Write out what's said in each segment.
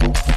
Thank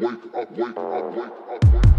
wake up, wake up, wake up, wake up.